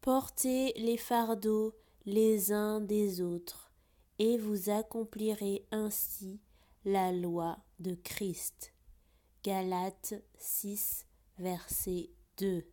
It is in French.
Portez les fardeaux les uns des autres, et vous accomplirez ainsi la loi de Christ. Galates 6, verset 2.